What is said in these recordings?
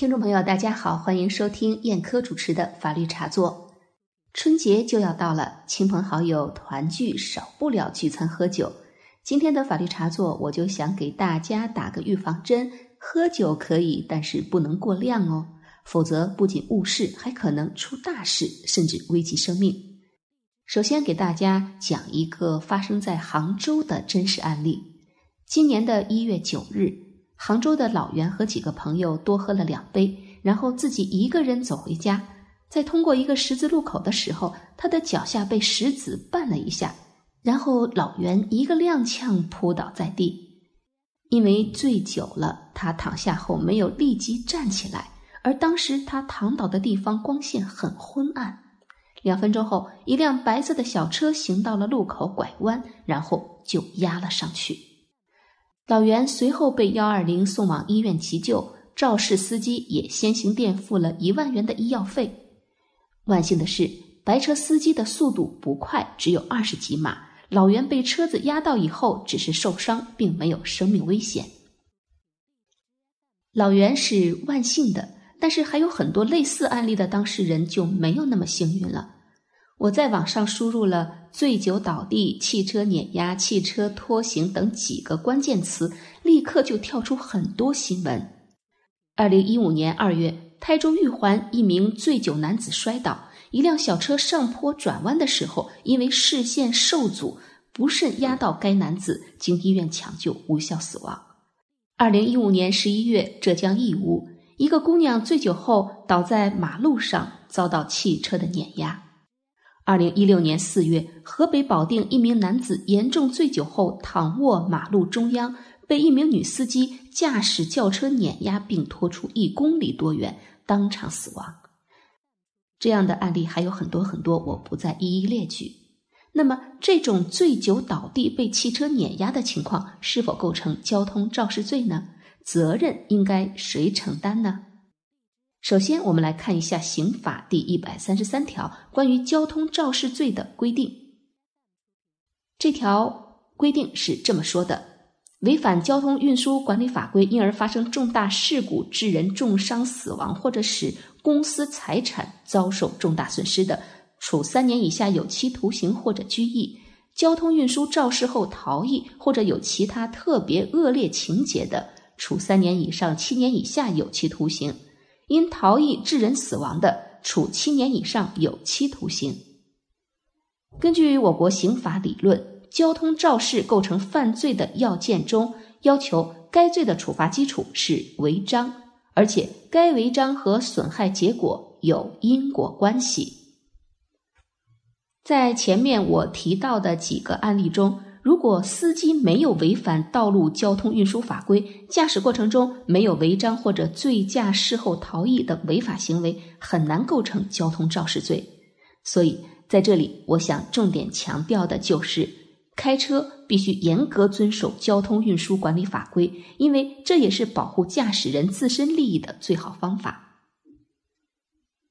听众朋友，大家好，欢迎收听燕科主持的法律茶座。春节就要到了，亲朋好友团聚少不了聚餐喝酒。今天的法律茶座，我就想给大家打个预防针：喝酒可以，但是不能过量哦，否则不仅误事，还可能出大事，甚至危及生命。首先给大家讲一个发生在杭州的真实案例。今年的一月九日。杭州的老袁和几个朋友多喝了两杯，然后自己一个人走回家。在通过一个十字路口的时候，他的脚下被石子绊了一下，然后老袁一个踉跄扑倒在地。因为醉酒了，他躺下后没有立即站起来，而当时他躺倒的地方光线很昏暗。两分钟后，一辆白色的小车行到了路口拐弯，然后就压了上去。老袁随后被幺二零送往医院急救，肇事司机也先行垫付了一万元的医药费。万幸的是，白车司机的速度不快，只有二十几码。老袁被车子压到以后，只是受伤，并没有生命危险。老袁是万幸的，但是还有很多类似案例的当事人就没有那么幸运了。我在网上输入了“醉酒倒地、汽车碾压、汽车拖行”等几个关键词，立刻就跳出很多新闻。二零一五年二月，台州玉环一名醉酒男子摔倒，一辆小车上坡转弯的时候，因为视线受阻，不慎压到该男子，经医院抢救无效死亡。二零一五年十一月，浙江义乌一个姑娘醉酒后倒在马路上，遭到汽车的碾压。二零一六年四月，河北保定一名男子严重醉酒后躺卧马路中央，被一名女司机驾驶轿车碾压并拖出一公里多远，当场死亡。这样的案例还有很多很多，我不再一一列举。那么，这种醉酒倒地被汽车碾压的情况是否构成交通肇事罪呢？责任应该谁承担呢？首先，我们来看一下刑法第一百三十三条关于交通肇事罪的规定。这条规定是这么说的：违反交通运输管理法规，因而发生重大事故致人重伤、死亡，或者使公司财产遭受重大损失的，处三年以下有期徒刑或者拘役；交通运输肇事后逃逸，或者有其他特别恶劣情节的，处三年以上七年以下有期徒刑。因逃逸致人死亡的，处七年以上有期徒刑。根据我国刑法理论，交通肇事构成犯罪的要件中，要求该罪的处罚基础是违章，而且该违章和损害结果有因果关系。在前面我提到的几个案例中。如果司机没有违反道路交通运输法规，驾驶过程中没有违章或者醉驾事后逃逸等违法行为，很难构成交通肇事罪。所以，在这里我想重点强调的就是，开车必须严格遵守交通运输管理法规，因为这也是保护驾驶人自身利益的最好方法。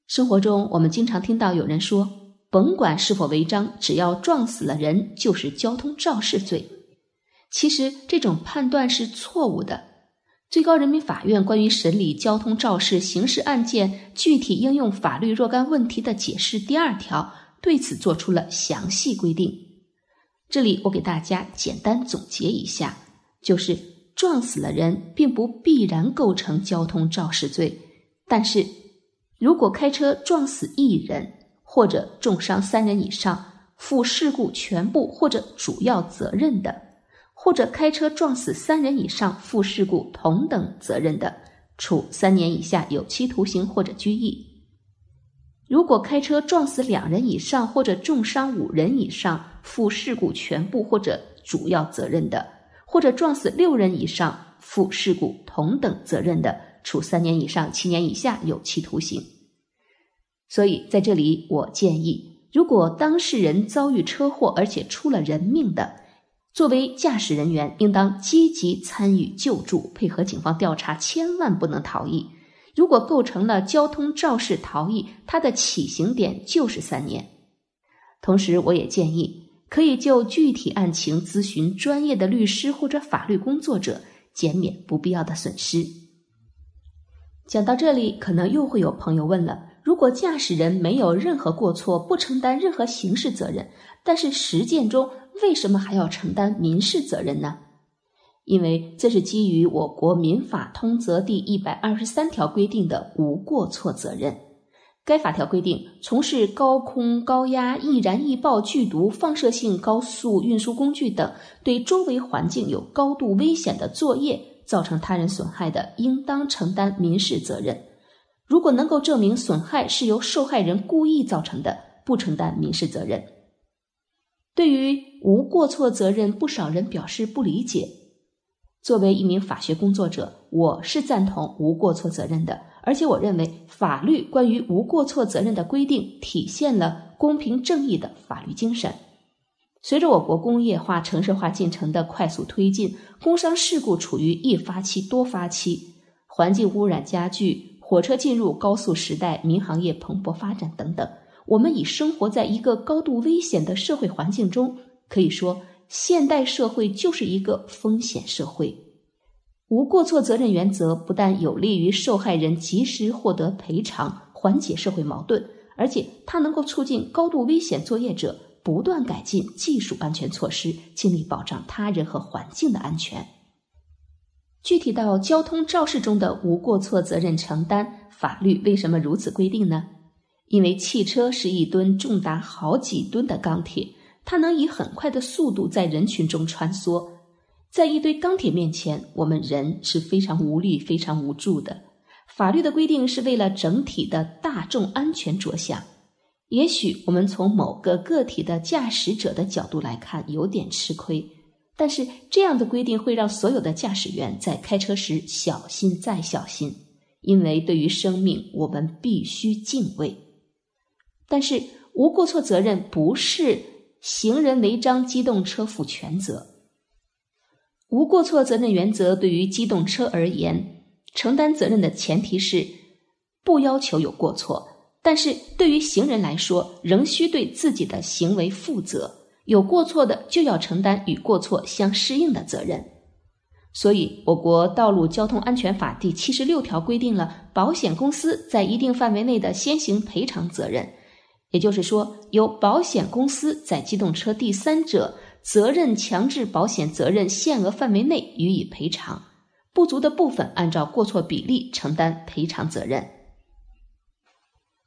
生活中，我们经常听到有人说。甭管是否违章，只要撞死了人，就是交通肇事罪。其实这种判断是错误的。最高人民法院关于审理交通肇事刑事案件具体应用法律若干问题的解释第二条对此作出了详细规定。这里我给大家简单总结一下：就是撞死了人，并不必然构成交通肇事罪，但是如果开车撞死一人，或者重伤三人以上，负事故全部或者主要责任的；或者开车撞死三人以上，负事故同等责任的，处三年以下有期徒刑或者拘役。如果开车撞死两人以上，或者重伤五人以上，负事故全部或者主要责任的；或者撞死六人以上，负事故同等责任的，处三年以上七年以下有期徒刑。所以，在这里，我建议，如果当事人遭遇车祸而且出了人命的，作为驾驶人员，应当积极参与救助，配合警方调查，千万不能逃逸。如果构成了交通肇事逃逸，它的起刑点就是三年。同时，我也建议，可以就具体案情咨询专业的律师或者法律工作者，减免不必要的损失。讲到这里，可能又会有朋友问了：如果驾驶人没有任何过错，不承担任何刑事责任，但是实践中为什么还要承担民事责任呢？因为这是基于我国民法通则第一百二十三条规定的无过错责任。该法条规定，从事高空、高压、易燃易爆、剧毒、放射性高速运输工具等对周围环境有高度危险的作业。造成他人损害的，应当承担民事责任。如果能够证明损害是由受害人故意造成的，不承担民事责任。对于无过错责任，不少人表示不理解。作为一名法学工作者，我是赞同无过错责任的，而且我认为法律关于无过错责任的规定体现了公平正义的法律精神。随着我国工业化、城市化进程的快速推进，工伤事故处于易发期、多发期，环境污染加剧，火车进入高速时代，民航业蓬勃发展等等，我们已生活在一个高度危险的社会环境中。可以说，现代社会就是一个风险社会。无过错责任原则不但有利于受害人及时获得赔偿，缓解社会矛盾，而且它能够促进高度危险作业者。不断改进技术安全措施，尽力保障他人和环境的安全。具体到交通肇事中的无过错责任承担，法律为什么如此规定呢？因为汽车是一吨重达好几吨的钢铁，它能以很快的速度在人群中穿梭，在一堆钢铁面前，我们人是非常无力、非常无助的。法律的规定是为了整体的大众安全着想。也许我们从某个个体的驾驶者的角度来看有点吃亏，但是这样的规定会让所有的驾驶员在开车时小心再小心，因为对于生命我们必须敬畏。但是无过错责任不是行人违章机动车负全责，无过错责任原则对于机动车而言，承担责任的前提是不要求有过错。但是对于行人来说，仍需对自己的行为负责。有过错的就要承担与过错相适应的责任。所以，我国《道路交通安全法》第七十六条规定了保险公司在一定范围内的先行赔偿责任。也就是说，由保险公司在机动车第三者责任强制保险责任限额范围内予以赔偿，不足的部分按照过错比例承担赔偿责任。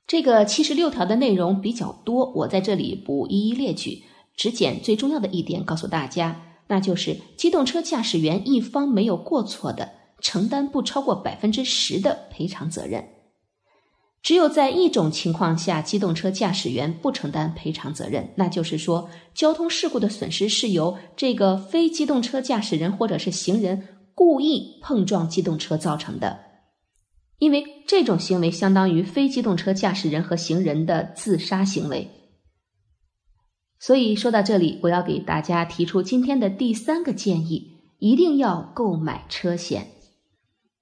这个七十六条的内容比较多，我在这里不一一列举，只捡最重要的一点告诉大家，那就是机动车驾驶员一方没有过错的，承担不超过百分之十的赔偿责任。只有在一种情况下，机动车驾驶员不承担赔偿责任，那就是说，交通事故的损失是由这个非机动车驾驶人或者是行人故意碰撞机动车造成的。因为这种行为相当于非机动车驾驶人和行人的自杀行为，所以说到这里，我要给大家提出今天的第三个建议：一定要购买车险。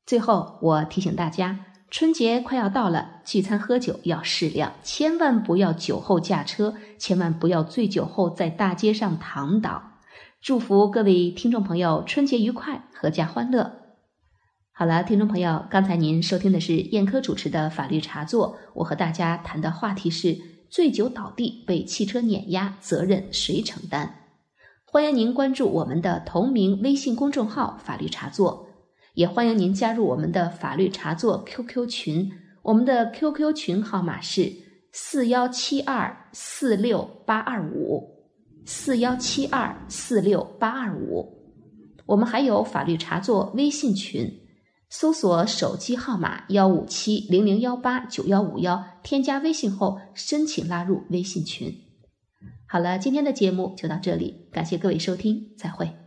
最后，我提醒大家，春节快要到了，聚餐喝酒要适量，千万不要酒后驾车，千万不要醉酒后在大街上躺倒。祝福各位听众朋友春节愉快，阖家欢乐。好了，听众朋友，刚才您收听的是燕科主持的法律茶座，我和大家谈的话题是醉酒倒地被汽车碾压，责任谁承担？欢迎您关注我们的同名微信公众号“法律茶座”，也欢迎您加入我们的法律茶座 QQ 群，我们的 QQ 群号码是四幺七二四六八二五四幺七二四六八二五，我们还有法律茶座微信群。搜索手机号码幺五七零零幺八九幺五幺，添加微信后申请拉入微信群。好了，今天的节目就到这里，感谢各位收听，再会。